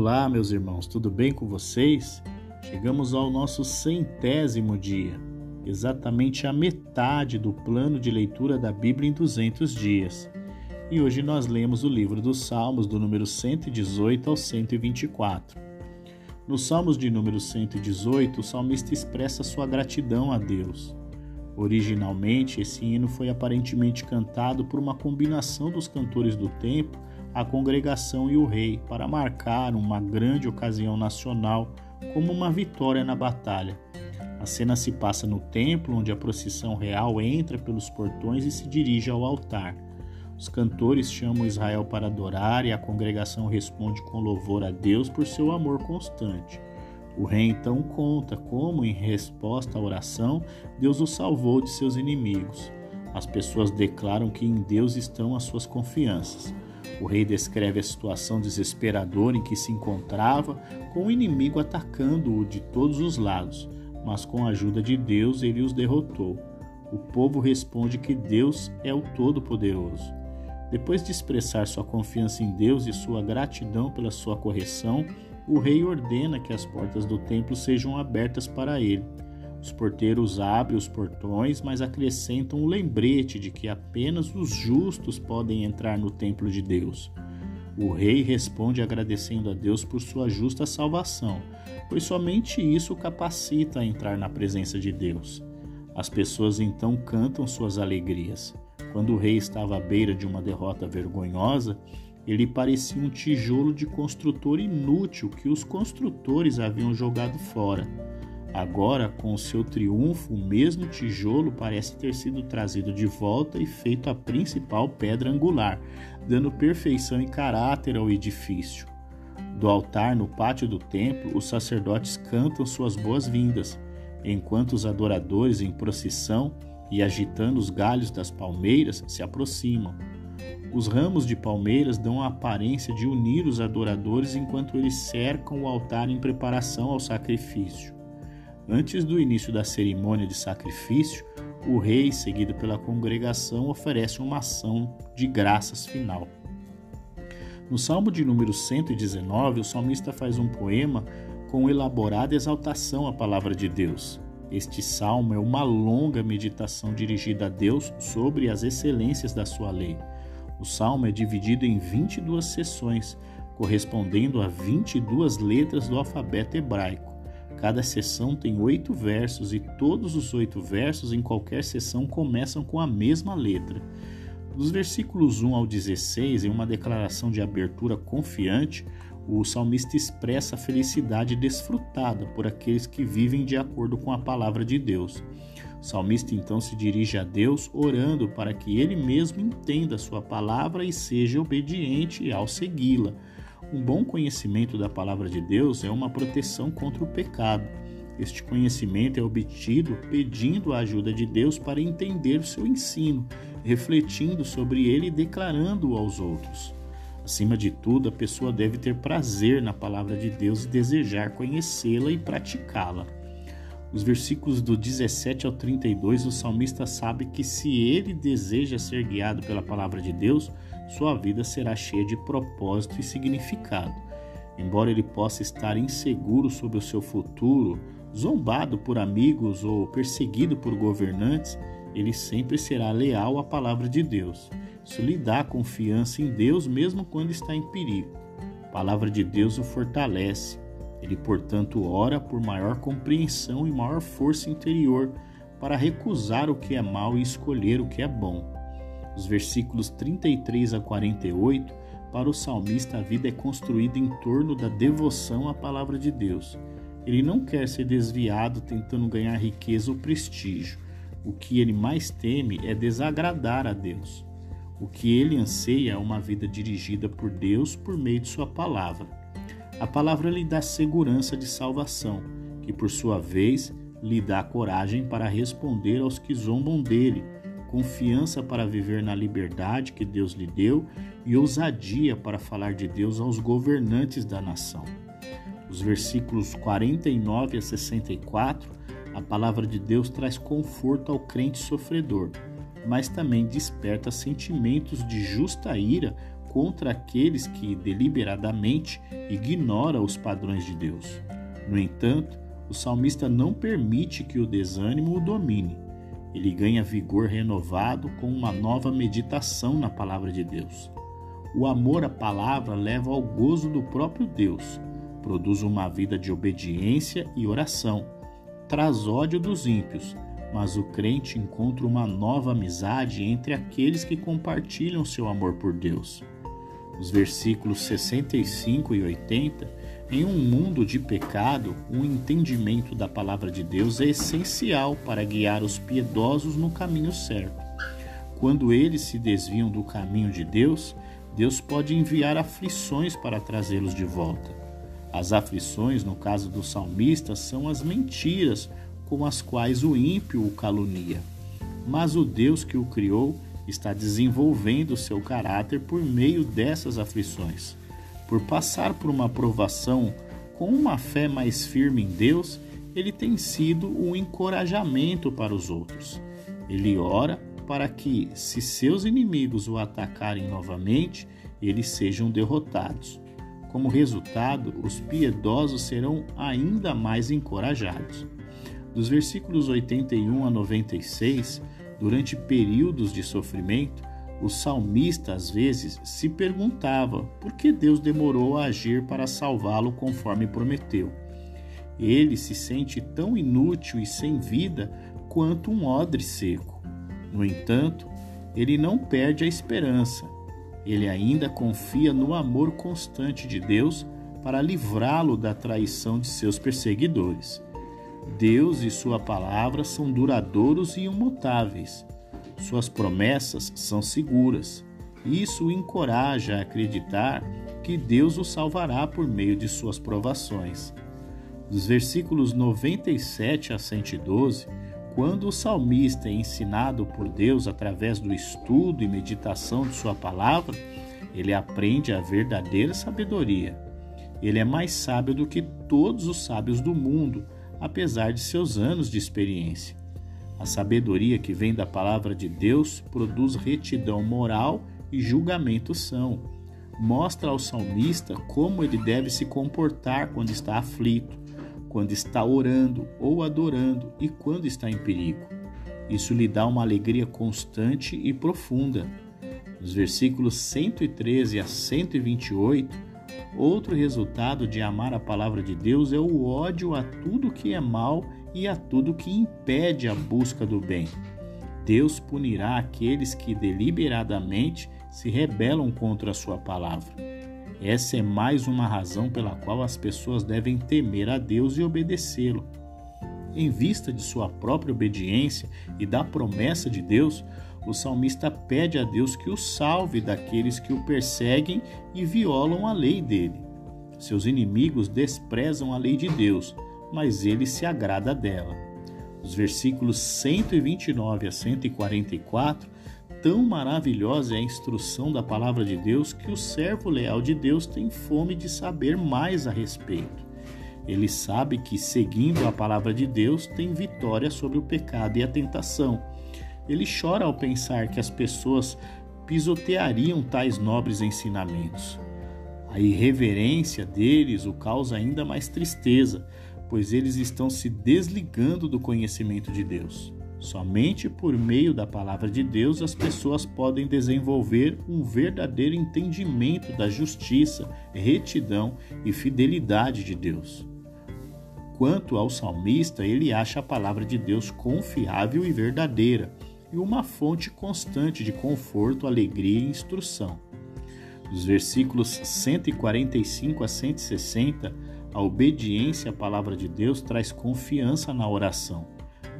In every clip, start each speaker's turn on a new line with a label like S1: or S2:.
S1: Olá, meus irmãos, tudo bem com vocês? Chegamos ao nosso centésimo dia, exatamente a metade do plano de leitura da Bíblia em 200 dias. E hoje nós lemos o livro dos Salmos, do número 118 ao 124. Nos Salmos de número 118, o salmista expressa sua gratidão a Deus. Originalmente, esse hino foi aparentemente cantado por uma combinação dos cantores do tempo a congregação e o rei para marcar uma grande ocasião nacional como uma vitória na batalha. A cena se passa no templo, onde a procissão real entra pelos portões e se dirige ao altar. Os cantores chamam Israel para adorar e a congregação responde com louvor a Deus por seu amor constante. O rei então conta como, em resposta à oração, Deus o salvou de seus inimigos. As pessoas declaram que em Deus estão as suas confianças. O rei descreve a situação desesperadora em que se encontrava, com o inimigo atacando-o de todos os lados, mas com a ajuda de Deus ele os derrotou. O povo responde que Deus é o Todo-Poderoso. Depois de expressar sua confiança em Deus e sua gratidão pela sua correção, o rei ordena que as portas do templo sejam abertas para ele. Os porteiros abrem os portões, mas acrescentam o um lembrete de que apenas os justos podem entrar no templo de Deus. O rei responde agradecendo a Deus por sua justa salvação, pois somente isso o capacita a entrar na presença de Deus. As pessoas então cantam suas alegrias. Quando o rei estava à beira de uma derrota vergonhosa, ele parecia um tijolo de construtor inútil que os construtores haviam jogado fora. Agora, com seu triunfo, o mesmo tijolo parece ter sido trazido de volta e feito a principal pedra angular, dando perfeição e caráter ao edifício. Do altar no pátio do templo, os sacerdotes cantam suas boas-vindas, enquanto os adoradores em procissão e agitando os galhos das palmeiras se aproximam. Os ramos de palmeiras dão a aparência de unir os adoradores enquanto eles cercam o altar em preparação ao sacrifício. Antes do início da cerimônia de sacrifício, o rei, seguido pela congregação, oferece uma ação de graças final. No Salmo de número 119, o salmista faz um poema com elaborada exaltação à palavra de Deus. Este salmo é uma longa meditação dirigida a Deus sobre as excelências da sua lei. O salmo é dividido em 22 seções, correspondendo a 22 letras do alfabeto hebraico. Cada sessão tem oito versos e todos os oito versos em qualquer sessão começam com a mesma letra. Dos versículos 1 ao 16, em uma declaração de abertura confiante, o salmista expressa a felicidade desfrutada por aqueles que vivem de acordo com a palavra de Deus. O salmista então se dirige a Deus orando para que ele mesmo entenda a sua palavra e seja obediente ao segui-la. Um bom conhecimento da palavra de Deus é uma proteção contra o pecado. Este conhecimento é obtido pedindo a ajuda de Deus para entender o seu ensino, refletindo sobre ele e declarando-o aos outros. Acima de tudo, a pessoa deve ter prazer na palavra de Deus e desejar conhecê-la e praticá-la. Os versículos do 17 ao 32, o salmista sabe que se ele deseja ser guiado pela palavra de Deus, sua vida será cheia de propósito e significado. Embora ele possa estar inseguro sobre o seu futuro, zombado por amigos ou perseguido por governantes, ele sempre será leal à palavra de Deus. Isso lhe dá confiança em Deus mesmo quando está em perigo. A palavra de Deus o fortalece. Ele, portanto, ora por maior compreensão e maior força interior para recusar o que é mal e escolher o que é bom. Os versículos 33 a 48, para o salmista, a vida é construída em torno da devoção à palavra de Deus. Ele não quer ser desviado tentando ganhar riqueza ou prestígio. O que ele mais teme é desagradar a Deus. O que ele anseia é uma vida dirigida por Deus por meio de Sua palavra. A palavra lhe dá segurança de salvação, que por sua vez lhe dá coragem para responder aos que zombam dele confiança para viver na liberdade que Deus lhe deu e ousadia para falar de Deus aos governantes da nação. Os versículos 49 a 64, a palavra de Deus traz conforto ao crente sofredor, mas também desperta sentimentos de justa ira contra aqueles que deliberadamente ignoram os padrões de Deus. No entanto, o salmista não permite que o desânimo o domine. Ele ganha vigor renovado com uma nova meditação na palavra de Deus. O amor à palavra leva ao gozo do próprio Deus, produz uma vida de obediência e oração, traz ódio dos ímpios, mas o crente encontra uma nova amizade entre aqueles que compartilham seu amor por Deus. Os versículos 65 e 80 em um mundo de pecado, o entendimento da palavra de Deus é essencial para guiar os piedosos no caminho certo. Quando eles se desviam do caminho de Deus, Deus pode enviar aflições para trazê-los de volta. As aflições, no caso do salmista, são as mentiras com as quais o ímpio o calunia. Mas o Deus que o criou está desenvolvendo seu caráter por meio dessas aflições por passar por uma provação com uma fé mais firme em Deus, ele tem sido um encorajamento para os outros. Ele ora para que, se seus inimigos o atacarem novamente, eles sejam derrotados. Como resultado, os piedosos serão ainda mais encorajados. Dos versículos 81 a 96, durante períodos de sofrimento, o salmista às vezes se perguntava por que Deus demorou a agir para salvá-lo conforme prometeu. Ele se sente tão inútil e sem vida quanto um odre seco. No entanto, ele não perde a esperança. Ele ainda confia no amor constante de Deus para livrá-lo da traição de seus perseguidores. Deus e Sua palavra são duradouros e imutáveis suas promessas são seguras. Isso o encoraja a acreditar que Deus o salvará por meio de suas provações. Dos versículos 97 a 112, quando o salmista é ensinado por Deus através do estudo e meditação de sua palavra, ele aprende a verdadeira sabedoria. Ele é mais sábio do que todos os sábios do mundo, apesar de seus anos de experiência. A sabedoria que vem da palavra de Deus produz retidão moral e julgamento são. Mostra ao salmista como ele deve se comportar quando está aflito, quando está orando ou adorando e quando está em perigo. Isso lhe dá uma alegria constante e profunda. Nos versículos 113 a 128, outro resultado de amar a palavra de Deus é o ódio a tudo que é mal e a tudo que impede a busca do bem. Deus punirá aqueles que deliberadamente se rebelam contra a sua palavra. Essa é mais uma razão pela qual as pessoas devem temer a Deus e obedecê-lo. Em vista de sua própria obediência e da promessa de Deus, o salmista pede a Deus que o salve daqueles que o perseguem e violam a lei dele. Seus inimigos desprezam a lei de Deus mas ele se agrada dela. Os versículos 129 a 144, tão maravilhosa é a instrução da palavra de Deus que o servo leal de Deus tem fome de saber mais a respeito. Ele sabe que, seguindo a palavra de Deus, tem vitória sobre o pecado e a tentação. Ele chora ao pensar que as pessoas pisoteariam tais nobres ensinamentos. A irreverência deles o causa ainda mais tristeza, pois eles estão se desligando do conhecimento de Deus. Somente por meio da palavra de Deus as pessoas podem desenvolver um verdadeiro entendimento da justiça, retidão e fidelidade de Deus. Quanto ao salmista, ele acha a palavra de Deus confiável e verdadeira e uma fonte constante de conforto, alegria e instrução. Dos versículos 145 a 160, a obediência à palavra de Deus traz confiança na oração,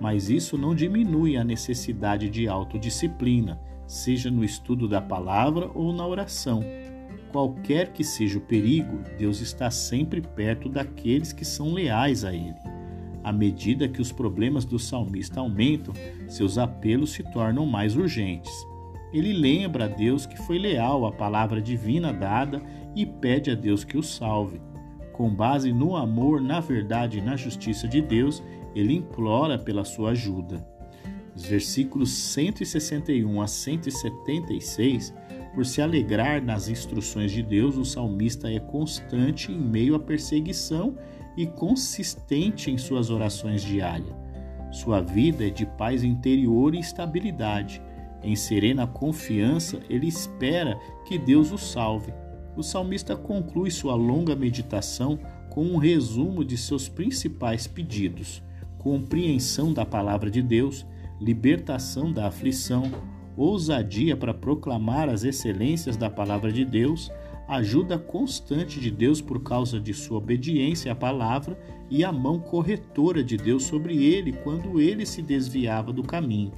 S1: mas isso não diminui a necessidade de autodisciplina, seja no estudo da palavra ou na oração. Qualquer que seja o perigo, Deus está sempre perto daqueles que são leais a Ele. À medida que os problemas do salmista aumentam, seus apelos se tornam mais urgentes. Ele lembra a Deus que foi leal à palavra divina dada e pede a Deus que o salve. Com base no amor, na verdade e na justiça de Deus, ele implora pela sua ajuda. Os versículos 161 a 176 Por se alegrar nas instruções de Deus, o salmista é constante em meio à perseguição e consistente em suas orações diárias. Sua vida é de paz interior e estabilidade. Em serena confiança, ele espera que Deus o salve. O salmista conclui sua longa meditação com um resumo de seus principais pedidos: compreensão da palavra de Deus, libertação da aflição, ousadia para proclamar as excelências da palavra de Deus, ajuda constante de Deus por causa de sua obediência à palavra e a mão corretora de Deus sobre ele quando ele se desviava do caminho.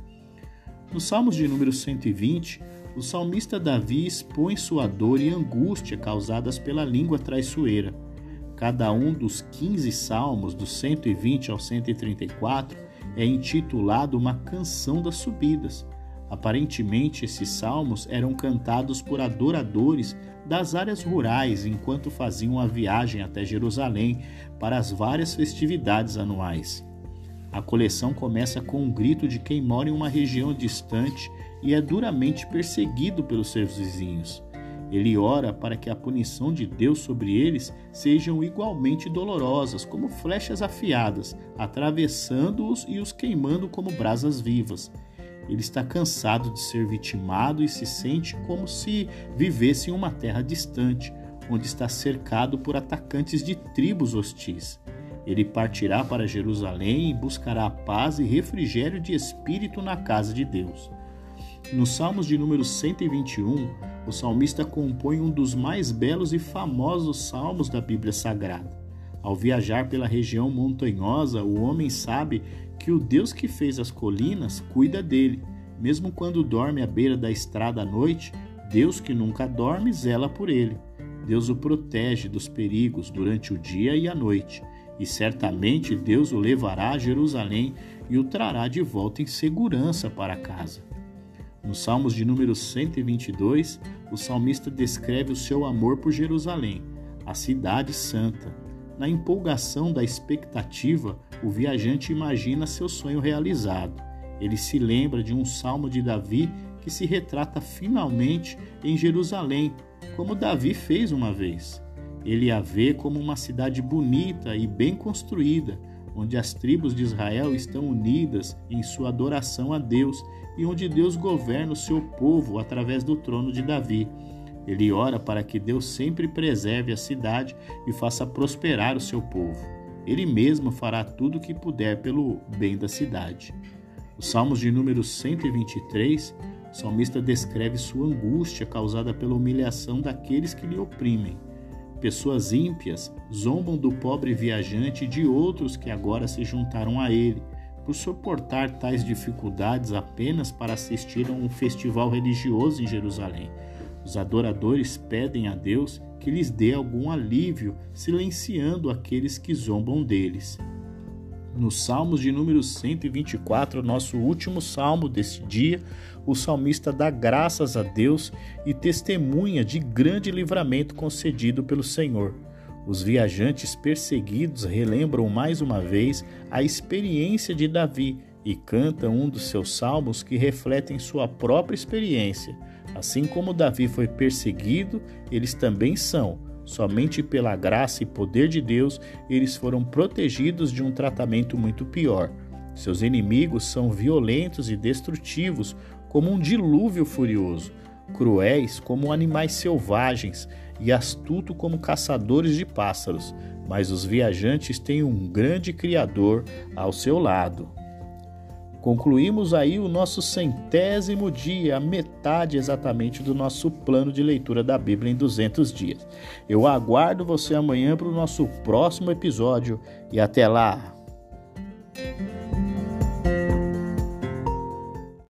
S1: Nos Salmos de número 120, o salmista Davi expõe sua dor e angústia causadas pela língua traiçoeira. Cada um dos 15 salmos, do 120 ao 134, é intitulado uma canção das subidas. Aparentemente, esses salmos eram cantados por adoradores das áreas rurais enquanto faziam a viagem até Jerusalém para as várias festividades anuais. A coleção começa com um grito de quem mora em uma região distante e é duramente perseguido pelos seus vizinhos. Ele ora para que a punição de Deus sobre eles sejam igualmente dolorosas, como flechas afiadas, atravessando-os e os queimando como brasas vivas. Ele está cansado de ser vitimado e se sente como se vivesse em uma terra distante, onde está cercado por atacantes de tribos hostis. Ele partirá para Jerusalém e buscará paz e refrigério de espírito na casa de Deus. Nos Salmos de número 121, o salmista compõe um dos mais belos e famosos salmos da Bíblia Sagrada. Ao viajar pela região montanhosa, o homem sabe que o Deus que fez as colinas cuida dele. Mesmo quando dorme à beira da estrada à noite, Deus que nunca dorme zela por ele. Deus o protege dos perigos durante o dia e a noite, e certamente Deus o levará a Jerusalém e o trará de volta em segurança para casa. Nos Salmos de número 122, o salmista descreve o seu amor por Jerusalém, a cidade santa. Na empolgação da expectativa, o viajante imagina seu sonho realizado. Ele se lembra de um salmo de Davi que se retrata finalmente em Jerusalém, como Davi fez uma vez. Ele a vê como uma cidade bonita e bem construída, onde as tribos de Israel estão unidas em sua adoração a Deus e onde Deus governa o seu povo através do trono de Davi. Ele ora para que Deus sempre preserve a cidade e faça prosperar o seu povo. Ele mesmo fará tudo o que puder pelo bem da cidade. Os Salmos de número 123, o salmista descreve sua angústia causada pela humilhação daqueles que lhe oprimem. Pessoas ímpias zombam do pobre viajante e de outros que agora se juntaram a ele, por suportar tais dificuldades apenas para assistir a um festival religioso em Jerusalém. Os adoradores pedem a Deus que lhes dê algum alívio, silenciando aqueles que zombam deles. Nos Salmos de número 124, nosso último salmo deste dia, o salmista dá graças a Deus e testemunha de grande livramento concedido pelo Senhor. Os viajantes perseguidos relembram mais uma vez a experiência de Davi e cantam um dos seus salmos que refletem sua própria experiência. Assim como Davi foi perseguido, eles também são. Somente pela graça e poder de Deus eles foram protegidos de um tratamento muito pior. Seus inimigos são violentos e destrutivos, como um dilúvio furioso, cruéis como animais selvagens e astuto como caçadores de pássaros, mas os viajantes têm um grande Criador ao seu lado. Concluímos aí o nosso centésimo dia, a metade exatamente do nosso plano de leitura da Bíblia em 200 dias. Eu aguardo você amanhã para o nosso próximo episódio e até lá!